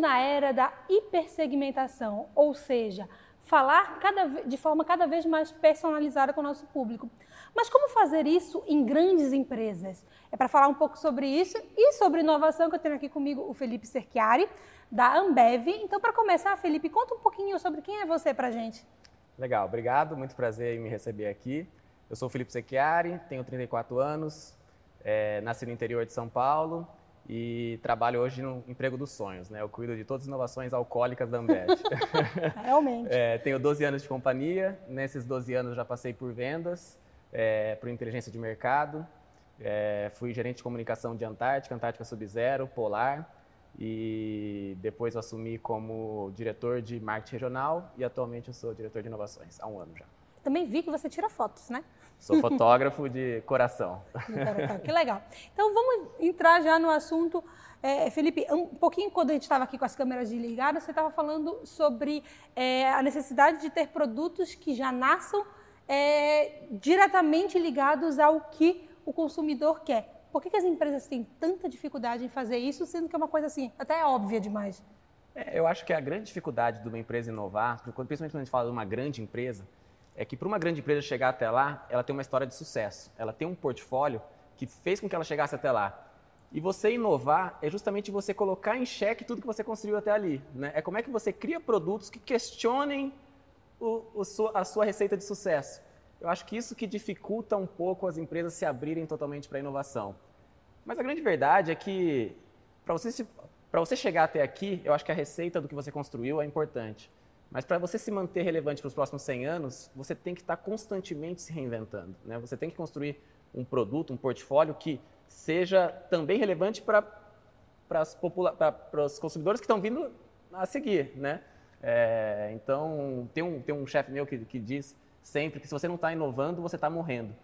na era da hipersegmentação, ou seja, falar cada, de forma cada vez mais personalizada com o nosso público. Mas como fazer isso em grandes empresas? É para falar um pouco sobre isso e sobre inovação que eu tenho aqui comigo o Felipe Cerchiari, da Ambev. Então, para começar, Felipe, conta um pouquinho sobre quem é você para a gente. Legal, obrigado, muito prazer em me receber aqui. Eu sou o Felipe Secchiari, tenho 34 anos, é, nasci no interior de São Paulo e trabalho hoje no emprego dos sonhos. Né? Eu cuido de todas as inovações alcoólicas da Ambev. Realmente. é, tenho 12 anos de companhia, nesses 12 anos já passei por vendas, é, por inteligência de mercado, é, fui gerente de comunicação de Antártica, Antártica Sub-Zero, Polar, e depois assumi como diretor de marketing regional e atualmente eu sou diretor de inovações há um ano já. Também vi que você tira fotos, né? Sou fotógrafo de coração. que legal. Então vamos entrar já no assunto. É, Felipe, um pouquinho quando a gente estava aqui com as câmeras ligadas, você estava falando sobre é, a necessidade de ter produtos que já nasçam é, diretamente ligados ao que o consumidor quer. Por que, que, as empresas têm tanta dificuldade em fazer isso, sendo que é uma coisa assim, até óbvia demais? É, eu acho que a grande dificuldade de uma empresa inovar, principalmente quando a gente fala de uma grande empresa, é que para uma grande empresa chegar até lá, ela tem uma história de sucesso. Ela tem um portfólio que fez com que ela chegasse até lá. E você inovar é justamente você colocar em xeque tudo que você construiu até ali. Né? É como é que você cria produtos que questionem o, o a sua receita de sucesso. Eu acho que isso que dificulta um pouco as empresas se abrirem totalmente para a inovação. Mas a grande verdade é que para você, você chegar até aqui, eu acho que a receita do que você construiu é importante. Mas para você se manter relevante para os próximos 100 anos, você tem que estar tá constantemente se reinventando. Né? Você tem que construir um produto, um portfólio que seja também relevante para os consumidores que estão vindo a seguir. Né? É, então, tem um, tem um chefe meu que, que diz sempre que se você não está inovando, você está morrendo.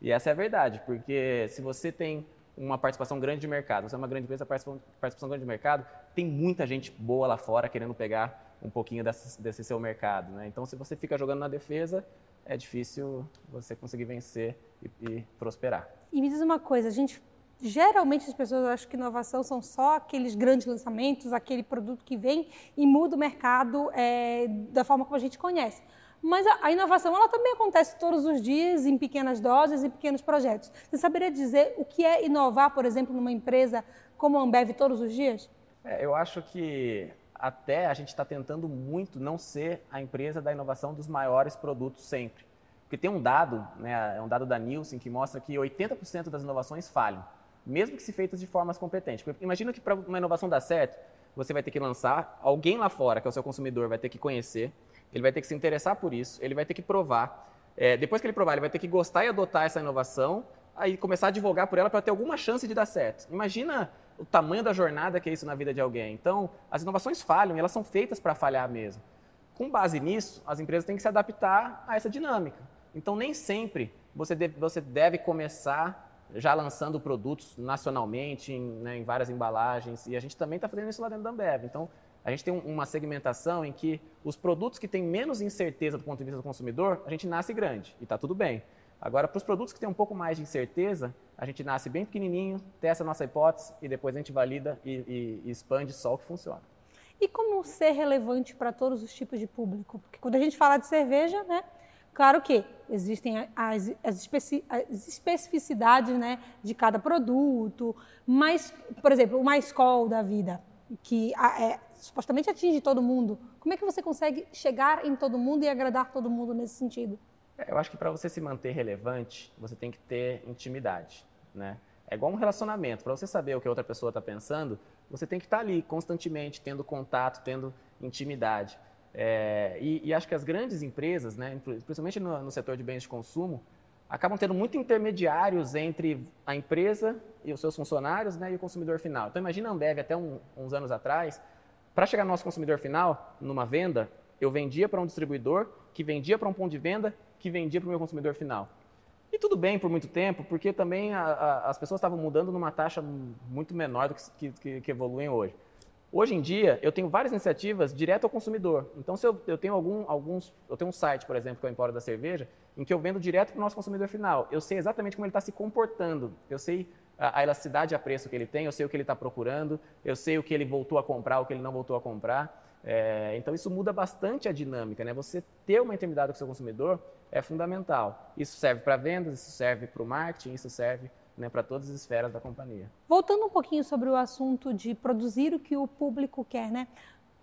E essa é a verdade, porque se você tem uma participação grande de mercado, você é uma grande empresa, participação grande de mercado, tem muita gente boa lá fora querendo pegar um pouquinho desse, desse seu mercado. Né? Então, se você fica jogando na defesa, é difícil você conseguir vencer e, e prosperar. E me diz uma coisa, a gente geralmente as pessoas acham que inovação são só aqueles grandes lançamentos, aquele produto que vem e muda o mercado é, da forma como a gente conhece. Mas a, a, inovação ela também acontece todos os dias, em pequenas doses, em pequenos projetos. Você saberia dizer o que é inovar, por exemplo, numa empresa como a Ambev todos os dias? É, eu acho que até a gente está tentando muito não ser a empresa da inovação dos maiores produtos sempre. Porque tem um dado, né, é um dado da Nielsen que mostra que 80% das inovações falham, mesmo que se feitas de formas competentes. Imagina que para uma inovação dar certo, você vai ter que lançar, alguém lá fora, que é o seu consumidor, vai ter que conhecer, ele vai ter que se interessar por isso, ele vai ter que provar. É, depois que ele provar, ele vai ter que gostar e adotar essa inovação, aí começar a divulgar por ela para ter alguma chance de dar certo. Imagina o tamanho da jornada que é isso na vida de alguém. Então, as inovações falham e elas são feitas para falhar mesmo. Com base nisso, as empresas têm que se adaptar a essa dinâmica. Então, nem sempre você deve, você deve começar já lançando produtos nacionalmente, em, né, em várias embalagens, e a gente também está fazendo isso lá dentro da Ambev. Então, a gente tem uma segmentação em que os produtos que têm menos incerteza do ponto de vista do consumidor, a gente nasce grande e está tudo bem. Agora, para os produtos que têm um pouco mais de incerteza, a gente nasce bem pequenininho, testa a nossa hipótese e depois a gente valida e, e, e expande só o que funciona. E como ser relevante para todos os tipos de público? Porque quando a gente fala de cerveja, né, claro que existem as, as, especi, as especificidades né, de cada produto, mas, por exemplo, o mais call da vida, que é, supostamente atinge todo mundo. Como é que você consegue chegar em todo mundo e agradar todo mundo nesse sentido? Eu acho que para você se manter relevante, você tem que ter intimidade, né? É igual um relacionamento. Para você saber o que a outra pessoa está pensando, você tem que estar tá ali constantemente, tendo contato, tendo intimidade. É, e, e, acho que as grandes empresas, né, principalmente no, no, setor de bens de consumo, acabam tendo muito intermediários entre a empresa e os seus funcionários né, e o consumidor final. Então, imagina a Ambev até um, uns anos atrás, para chegar no nosso consumidor final, numa venda, eu vendia para um distribuidor, que vendia para um ponto de venda, que vendia para o meu consumidor final. E tudo bem por muito tempo, porque também a, a, as pessoas estavam mudando numa taxa muito menor do que, que, que, evoluem hoje. Hoje em dia, eu tenho várias iniciativas direto ao consumidor. Então, se eu, eu tenho algum, alguns, eu tenho um site, por exemplo, que é o Empório da Cerveja, em que eu vendo direto para o nosso consumidor final. Eu sei exatamente como ele está se comportando. Eu sei a, a elasticidade a preço que ele tem, eu sei o que ele está procurando, eu sei o que ele voltou a comprar, o que ele não voltou a comprar. É, então isso muda bastante a dinâmica, né? Você ter uma intimidade com o seu consumidor é fundamental. Isso serve para vendas, isso serve para o marketing, isso serve né, para todas as esferas da companhia. Voltando um pouquinho sobre o assunto de produzir o que o público quer, né?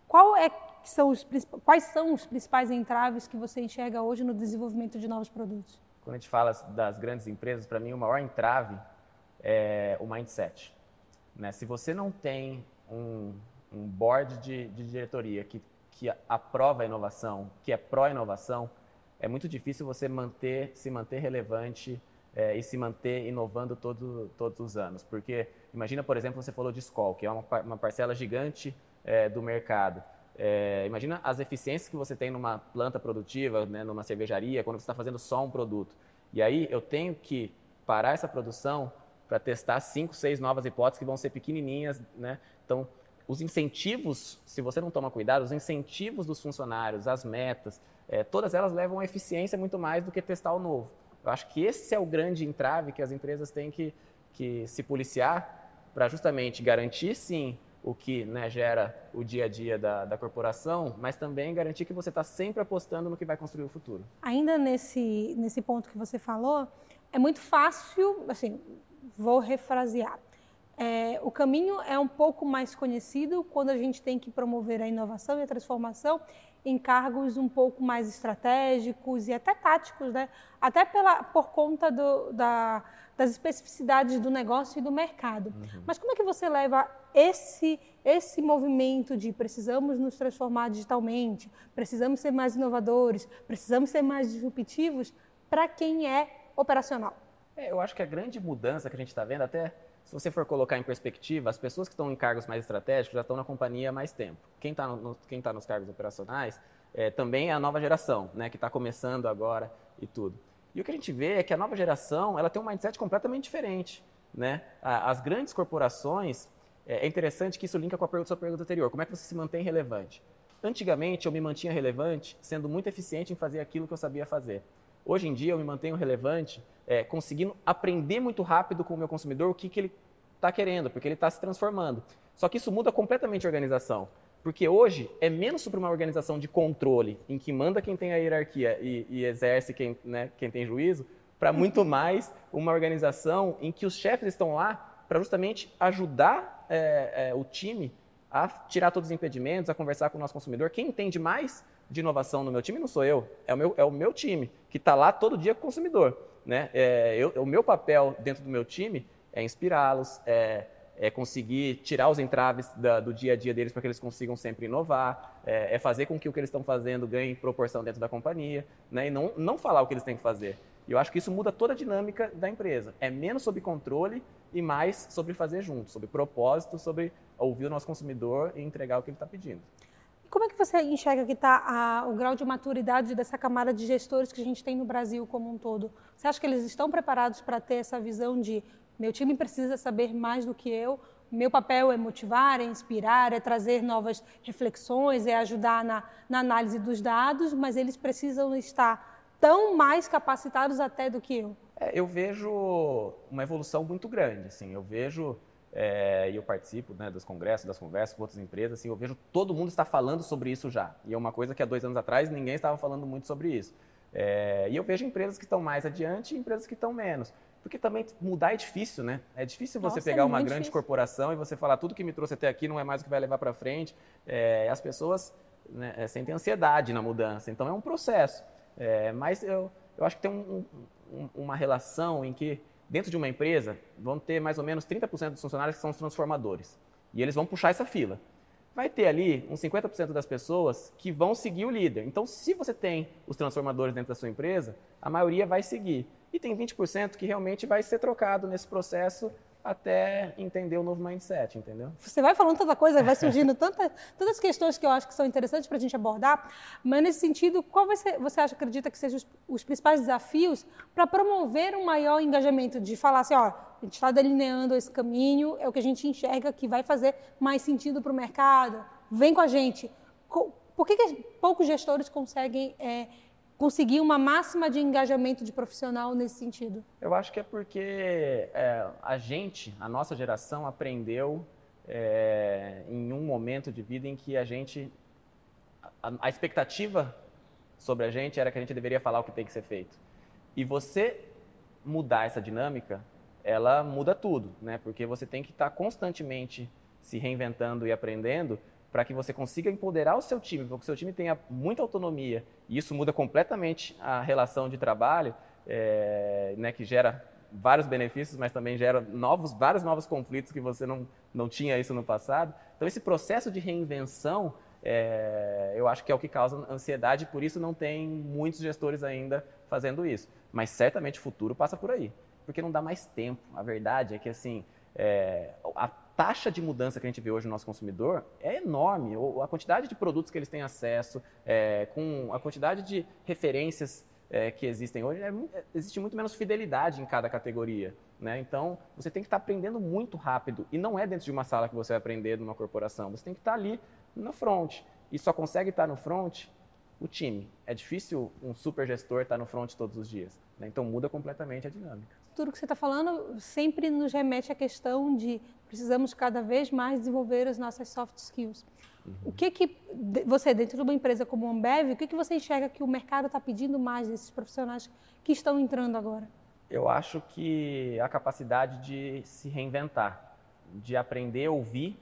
Qual é são os, quais são os principais entraves que você enxerga hoje no desenvolvimento de novos produtos? Quando a gente fala das grandes empresas, para mim o maior entrave é o mindset. Né? Se você não tem um, um board de, de diretoria que, que aprova a inovação, que é pró-inovação, é muito difícil você manter, se manter relevante é, e se manter inovando todo, todos os anos. Porque imagina, por exemplo, você falou de Skol, que é uma, uma parcela gigante é, do mercado. É, imagina as eficiências que você tem numa planta produtiva, né, numa cervejaria, quando você está fazendo só um produto. E aí eu tenho que parar essa produção para testar cinco, seis novas hipóteses que vão ser pequenininhas, né? Então, os incentivos, se você não toma cuidado, os incentivos dos funcionários, as metas, é, todas elas levam a eficiência muito mais do que testar o novo. Eu acho que esse é o grande entrave que as empresas têm que, que se policiar para justamente garantir, sim, o que né, gera o dia a dia da, da corporação, mas também garantir que você está sempre apostando no que vai construir o futuro. Ainda nesse, nesse ponto que você falou, é muito fácil, assim, vou refrasear. É, o caminho é um pouco mais conhecido quando a gente tem que promover a inovação e a transformação em cargos um pouco mais estratégicos e até táticos, né? até pela, por conta do, da, das especificidades do negócio e do mercado. Uhum. Mas como é que você leva esse, esse movimento de precisamos nos transformar digitalmente, precisamos ser mais inovadores, precisamos ser mais disruptivos para quem é operacional? É, eu acho que a grande mudança que a gente está vendo, até se você for colocar em perspectiva, as pessoas que estão em cargos mais estratégicos já estão na companhia há mais tempo. Quem está no, tá nos cargos operacionais é, também é a nova geração, né, que está começando agora e tudo. E o que a gente vê é que a nova geração ela tem um mindset completamente diferente. Né? As grandes corporações, é, é interessante que isso linka com a pergunta, sua pergunta anterior, como é que você se mantém relevante? Antigamente eu me mantinha relevante sendo muito eficiente em fazer aquilo que eu sabia fazer. Hoje em dia eu me mantenho relevante é, conseguindo aprender muito rápido com o meu consumidor o que, que ele está querendo, porque ele está se transformando. Só que isso muda completamente a organização. Porque hoje é menos sobre uma organização de controle, em que manda quem tem a hierarquia e, e exerce quem, né, quem tem juízo, para muito mais uma organização em que os chefes estão lá para justamente ajudar é, é, o time a tirar todos os impedimentos, a conversar com o nosso consumidor. Quem entende mais de inovação no meu time não sou eu, é o meu, é o meu time, que está lá todo dia com o consumidor. Né? É, eu, o meu papel dentro do meu time é inspirá-los, é, é, conseguir tirar os entraves da, do dia a dia deles para que eles consigam sempre inovar, é, é, fazer com que o que eles estão fazendo ganhe proporção dentro da companhia, né? e não, não falar o que eles têm que fazer. E eu acho que isso muda toda a dinâmica da empresa. É menos sobre controle e mais sobre fazer junto, sobre propósito, sobre ouvir o nosso consumidor e entregar o que ele está pedindo. Como é que você enxerga que está o grau de maturidade dessa camada de gestores que a gente tem no Brasil como um todo? Você acha que eles estão preparados para ter essa visão de meu time precisa saber mais do que eu, meu papel é motivar, é inspirar, é trazer novas reflexões, é ajudar na, na análise dos dados, mas eles precisam estar tão mais capacitados até do que eu? É, eu vejo uma evolução muito grande. Assim, eu vejo é, e eu participo né, dos congressos, das conversas com outras empresas, assim, eu vejo todo mundo está falando sobre isso já. E é uma coisa que há dois anos atrás ninguém estava falando muito sobre isso. É, e eu vejo empresas que estão mais adiante e empresas que estão menos. Porque também mudar é difícil, né? É difícil você Nossa, pegar é uma grande difícil. corporação e você falar tudo que me trouxe até aqui não é mais o que vai levar para frente. É, as pessoas né, é, sentem ansiedade na mudança. Então é um processo. É, mas eu, eu acho que tem um, um, uma relação em que dentro de uma empresa, vão ter mais ou menos 30% dos funcionários que são os transformadores. E eles vão puxar essa fila. Vai ter ali uns 50% das pessoas que vão seguir o líder. Então, se você tem os transformadores dentro da sua empresa, a maioria vai seguir. E tem 20% que realmente vai ser trocado nesse processo até entender o novo mindset, entendeu? Você vai falando tanta coisa, vai surgindo tanta, tantas questões que eu acho que são interessantes para a gente abordar, mas nesse sentido, qual você acha, acredita que sejam os, os principais desafios para promover um maior engajamento, de falar assim, ó, a gente está delineando esse caminho, é o que a gente enxerga que vai fazer mais sentido para o mercado, vem com a gente. Por que, que poucos gestores conseguem é, conseguir uma máxima de engajamento de profissional nesse sentido? Eu acho que é porque é, a gente, a nossa geração, aprendeu é, em um momento de vida em que a gente. A, a, expectativa sobre a gente era que a gente deveria falar o que tem que ser feito. E você mudar essa dinâmica, ela muda tudo, né? Porque você tem que estar constantemente se reinventando e aprendendo para que você consiga empoderar o seu time, para que o seu time tenha muita autonomia. E isso muda completamente a relação de trabalho, é, né, que gera vários benefícios, mas também gera novos, vários novos conflitos que você não, não tinha isso no passado. Então, esse processo de reinvenção, é, eu acho que é o que causa ansiedade, por isso não tem muitos gestores ainda fazendo isso. Mas certamente o futuro passa por aí, porque não dá mais tempo. A verdade é que, assim, é, a taxa de mudança que a gente vê hoje no nosso consumidor é enorme. A quantidade de produtos que eles têm acesso, é, com a quantidade de referências é, que existem hoje, é, existe muito menos fidelidade em cada categoria. Né? Então, você tem que estar aprendendo muito rápido. E não é dentro de uma sala que você vai aprender numa corporação. Você tem que estar ali na front. E só consegue estar no front o time. É difícil um super gestor estar no front todos os dias. Né? Então, muda completamente a dinâmica tudo que você está falando sempre nos remete à questão de precisamos cada vez mais desenvolver as nossas soft skills. Uhum. O que que você, dentro de uma empresa como a Ambev, o que que você enxerga que o mercado está pedindo mais desses profissionais que estão entrando agora? Eu acho que a capacidade de se reinventar, de aprender a ouvir,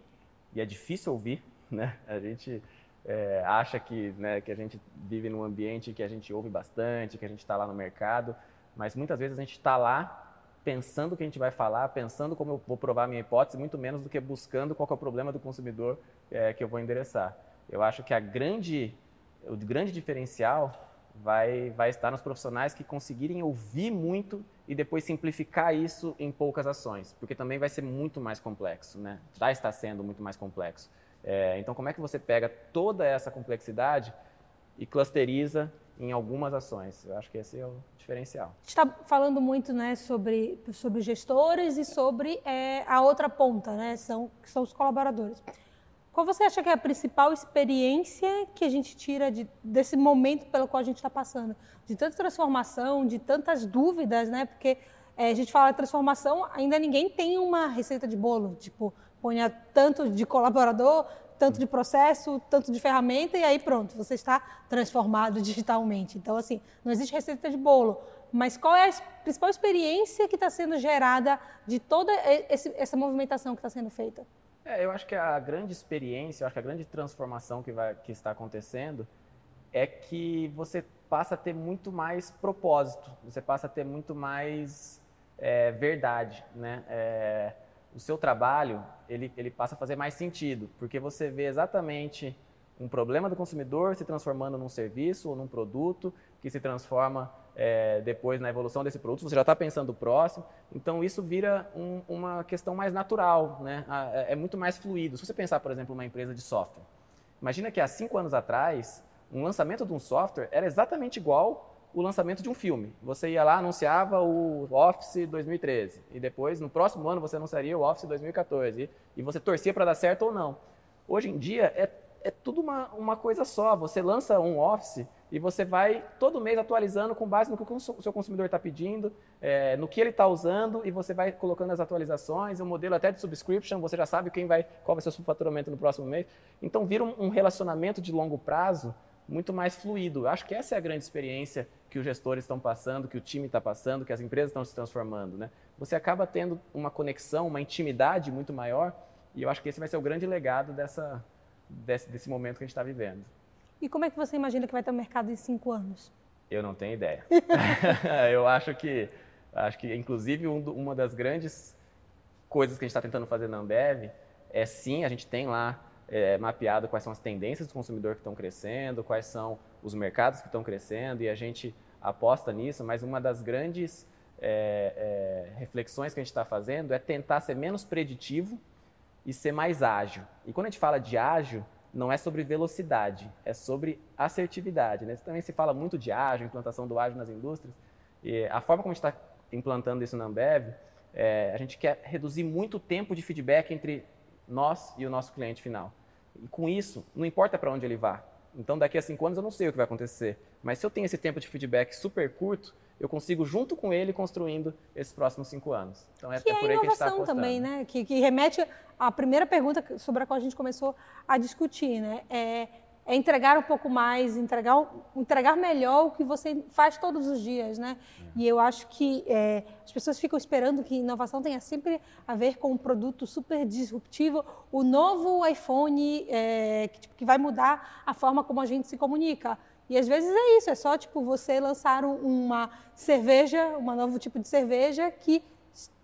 e é difícil ouvir, né? A gente é, acha que, né, que a gente vive num ambiente que a gente ouve bastante, que a gente está lá no mercado, mas muitas vezes a gente está lá pensando o que a gente vai falar, pensando como eu vou provar a minha hipótese, muito menos do que buscando qual é o problema do consumidor é, que eu vou endereçar. Eu acho que a grande, o grande diferencial vai, vai estar nos profissionais que conseguirem ouvir muito e depois simplificar isso em poucas ações, porque também vai ser muito mais complexo, né? Já está sendo muito mais complexo. É, então, como é que você pega toda essa complexidade e clusteriza em algumas ações. Eu acho que esse é o diferencial. A gente está falando muito né, sobre, sobre gestores e sobre é, a outra ponta, né, são, que são os colaboradores. Qual você acha que é a principal experiência que a gente tira de, desse momento pelo qual a gente está passando? De tanta transformação, de tantas dúvidas, né? Porque é, a gente fala de transformação, ainda ninguém tem uma receita de bolo, tipo, ponha tanto de colaborador, tanto de processo, tanto de ferramenta, e aí pronto, você está transformado digitalmente. Então, assim, não existe receita de bolo. Mas qual é a principal experiência que está sendo gerada de toda esse, essa movimentação que está sendo feita? É, eu acho que a grande experiência, eu acho que a grande transformação que, vai, que está acontecendo é que você passa a ter muito mais propósito, você passa a ter muito mais é, verdade, né? É, o seu trabalho ele, ele passa a fazer mais sentido, porque você vê exatamente um problema do consumidor se transformando num serviço ou num produto que se transforma é, depois na evolução desse produto, você já está pensando o próximo, então isso vira um, uma questão mais natural, né? é, é muito mais fluido. Se você pensar, por exemplo, uma empresa de software, imagina que há cinco anos atrás, um lançamento de um software era exatamente igual o lançamento de um filme. Você ia lá, anunciava o Office 2013 e depois, no próximo ano, você anunciaria o Office 2014 e, você torcia para dar certo ou não. Hoje em dia, é, é tudo uma, uma coisa só. Você lança um Office e você vai todo mês atualizando com base no que o seu consumidor está pedindo, é, no que ele está usando e você vai colocando as atualizações, um modelo até de subscription, você já sabe quem vai, qual vai ser o seu faturamento no próximo mês. Então vira um, um relacionamento de longo prazo muito mais fluido. Eu acho que essa é a grande experiência que os gestores estão passando, que o time está passando, que as empresas estão se transformando. Né? Você acaba tendo uma conexão, uma intimidade muito maior, e eu acho que esse vai ser o grande legado dessa, desse, desse momento que a gente está vivendo. E como é que você imagina que vai ter o mercado em cinco anos? Eu não tenho ideia. eu acho que, acho que inclusive, um, uma das grandes coisas que a gente está tentando fazer na Ambev é sim, a gente tem lá é, mapeado quais são as tendências do consumidor que estão crescendo, quais são os mercados que estão crescendo e a gente aposta nisso, mas uma das grandes é, é, reflexões que a gente está fazendo é tentar ser menos preditivo e ser mais ágil. E quando a gente fala de ágil, não é sobre velocidade, é sobre assertividade. Né? Também se fala muito de ágil, implantação do ágil nas indústrias. E a forma como a gente está implantando isso na Ambev, é, a gente quer reduzir muito o tempo de feedback entre nós e o nosso cliente final. E com isso, não importa para onde ele vá, Então, daqui a cinco anos eu não sei o que vai acontecer. Mas se eu tenho esse tempo de feedback super curto, eu consigo, junto com ele, construindo esses próximos cinco anos. Então, é, que é, por aí que a gente está apostando. também, né? Que, que remete à primeira pergunta sobre a qual a gente começou a discutir, né? É, é entregar um pouco mais, entregar, entregar melhor o que você faz todos os dias, né? E eu acho que é, as pessoas ficam esperando que inovação tenha sempre a ver com um produto super disruptivo, o novo iPhone é, que, tipo, que, vai mudar a forma como a gente se comunica. E às vezes é isso, é só tipo você lançar uma cerveja, um novo tipo de cerveja que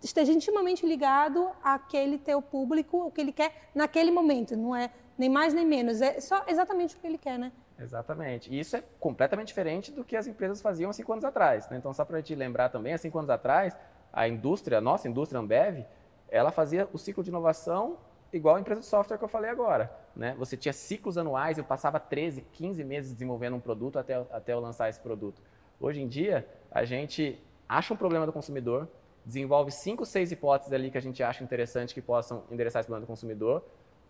esteja intimamente ligado àquele teu público, o que ele quer naquele momento, não é nem mais nem menos. É só exatamente o que ele quer, né? Exatamente. E isso é completamente diferente do que as empresas faziam há cinco anos atrás. Né? Então, só para te lembrar também, há cinco anos atrás, a indústria, a nossa indústria Ambev, ela fazia o ciclo de inovação igual a empresa de software que eu falei agora. Né? Você tinha ciclos anuais, eu passava 13, 15 meses desenvolvendo um produto até, até eu lançar esse produto. Hoje em dia, a gente acha um problema do consumidor, desenvolve cinco, seis hipóteses ali que a gente acha interessante que possam endereçar esse problema do consumidor,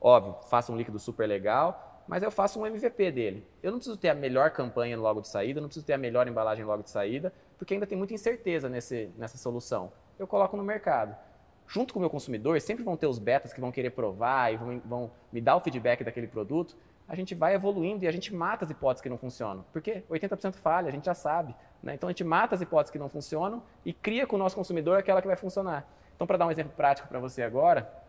Óbvio, faço um líquido super legal, mas eu faço um MVP dele. Eu não preciso ter a melhor campanha logo de saída, não preciso ter a melhor embalagem logo de saída, porque ainda tem muita incerteza nesse, nessa solução. Eu coloco no mercado. Junto com o meu consumidor, sempre vão ter os betas que vão querer provar e vão, vão me dar o feedback daquele produto. A gente vai evoluindo e a gente mata as hipóteses que não funcionam. Porque 80% falha, a gente já sabe. Né? Então a gente mata as hipóteses que não funcionam e cria com o nosso consumidor aquela que vai funcionar. Então, para dar um exemplo prático para você agora,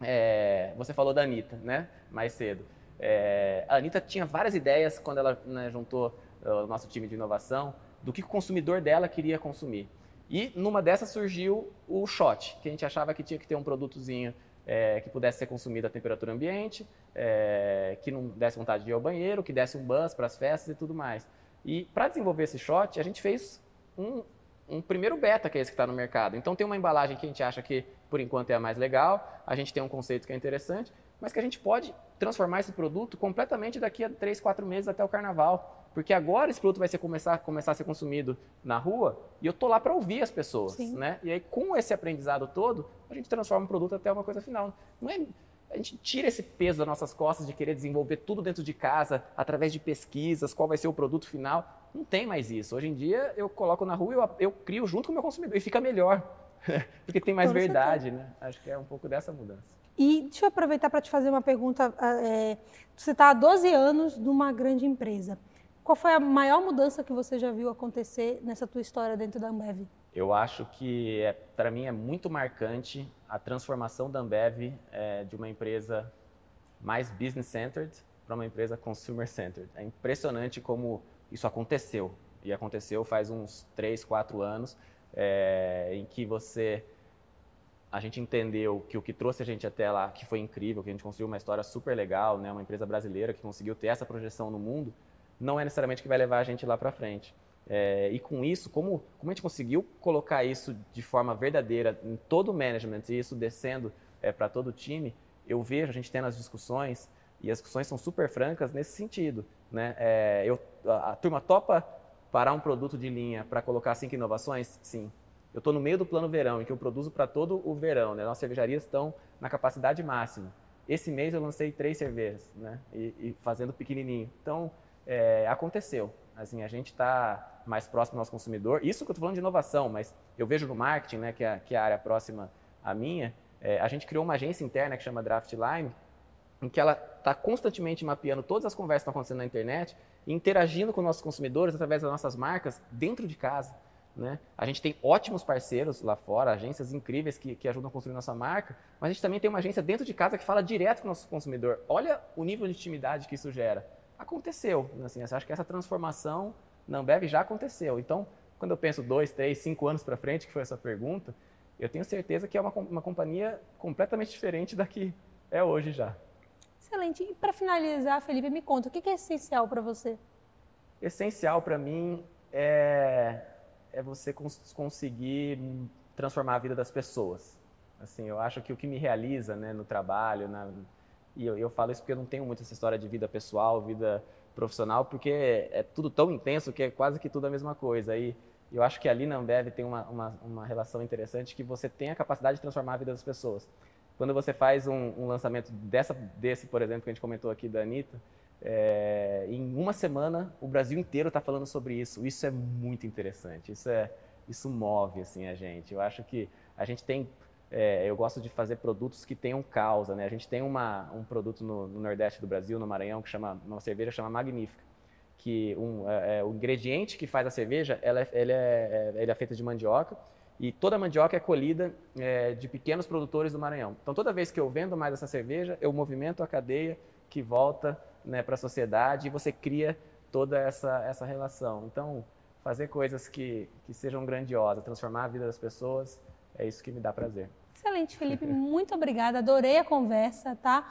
é, você falou da Anitta, né? Mais cedo. É, a Anitta tinha várias ideias quando ela né, juntou o nosso time de inovação do que o consumidor dela queria consumir. E numa dessas surgiu o shot, que a gente achava que tinha que ter um produtozinho é, que pudesse ser consumido a temperatura ambiente, é, que não desse vontade de ir ao banheiro, que desse um buzz para as festas e tudo mais. E para desenvolver esse shot, a gente fez um, um primeiro beta, que é esse que está no mercado. Então tem uma embalagem que a gente acha que por enquanto é a mais legal, a gente tem um conceito que é interessante, mas que a gente pode transformar esse produto completamente daqui a 3, 4 meses até o carnaval. Porque agora esse produto vai ser começar, começar a ser consumido na rua e eu tô lá para ouvir as pessoas, Sim. né? E aí com esse aprendizado todo, a gente transforma o produto até uma coisa final. Não é a gente tira esse peso das nossas costas de querer desenvolver tudo dentro de casa, através de pesquisas, qual vai ser o produto final. Não tem mais isso. Hoje em dia eu coloco na rua e eu, eu crio junto com o meu consumidor e fica melhor. Porque tem mais verdade, né? Acho que é um pouco dessa mudança. E deixa eu aproveitar para te fazer uma pergunta. É, você está há 12 anos numa grande empresa. Qual foi a maior mudança que você já viu acontecer nessa tua história dentro da Ambev? Eu acho que, é, para mim, é muito marcante a transformação da Ambev é, de uma empresa mais business-centered para uma empresa consumer-centered. É impressionante como isso aconteceu. E aconteceu faz uns 3, 4 anos é, em que você a gente entendeu que o que trouxe a gente até lá, que foi incrível, que a gente conseguiu uma história super legal, né, uma empresa brasileira que conseguiu ter essa projeção no mundo, não é necessariamente que vai levar a gente lá para frente. É, e com isso, como, como a gente conseguiu colocar isso de forma verdadeira em todo o management e isso descendo é, para todo o time, eu vejo a gente tendo as discussões e as discussões são super francas nesse sentido. Né? É, eu, a, a turma topa parar um produto de linha para colocar cinco inovações? Sim. Eu estou no meio do plano verão, em que eu produzo para todo o verão. Né? Nossas cervejarias estão na capacidade máxima. Esse mês eu lancei três cervejas, né? E, e fazendo pequenininho. Então, é, aconteceu. Assim, a gente está mais próximo do nosso consumidor. Isso que eu estou falando de inovação, mas eu vejo no marketing, né, que, é, que é a área próxima à minha, é, a gente criou uma agência interna que chama Draftline, em que ela está constantemente mapeando todas as conversas que estão acontecendo na internet e interagindo com nossos consumidores através das nossas marcas dentro de casa. Né? A gente tem ótimos parceiros lá fora, agências incríveis que, que ajudam a construir nossa marca, mas a gente também tem uma agência dentro de casa que fala direto com o nosso consumidor. Olha o nível de intimidade que isso gera. Aconteceu. Assim, eu acho que essa transformação na Ambev já aconteceu. Então, quando eu penso dois, três, cinco anos para frente, que foi essa pergunta, eu tenho certeza que é uma, uma companhia completamente diferente da que é hoje já. Excelente. E para finalizar, Felipe, me conta, o que é essencial para você? Essencial para mim é, é você cons conseguir transformar a vida das pessoas. Assim, eu acho que o que me realiza né, no trabalho, na, e eu, eu falo isso porque eu não tenho muito essa história de vida pessoal, vida profissional, porque é tudo tão intenso que é quase que tudo a mesma coisa. E eu acho que ali na Ambev tem uma, uma, uma relação interessante que você tem a capacidade de transformar a vida das pessoas. Quando você faz um, um lançamento dessa, desse, por exemplo, que a gente comentou aqui da Anitta, é, em uma semana o Brasil inteiro está falando sobre isso. Isso é muito interessante. Isso é isso move assim a gente. Eu acho que a gente tem é, eu gosto de fazer produtos que tenham causa, né? A gente tem uma, um produto no, no, Nordeste do Brasil, no Maranhão, que chama uma cerveja chama Magnífica, que um, é, é, o ingrediente que faz a cerveja, ela é, ele é, é, é feita de mandioca e toda a mandioca é colhida é, de pequenos produtores do Maranhão. Então, toda vez que eu vendo mais essa cerveja, eu movimento a cadeia que volta né, para a sociedade e você cria toda essa, essa relação. Então, fazer coisas que, que sejam grandiosas, transformar a vida das pessoas, é isso que me dá prazer. Excelente, Felipe. Muito obrigada. Adorei a conversa, tá?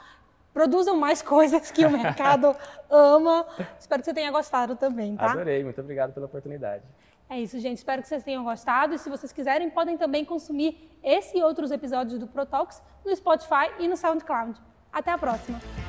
Produzam mais coisas que o mercado ama. Espero que você tenha gostado também, tá? Adorei. Muito obrigado pela oportunidade. É isso, gente. Espero que vocês tenham gostado. E se vocês quiserem, podem também consumir esse e outros episódios do ProTalks no Spotify e no SoundCloud. Até a próxima!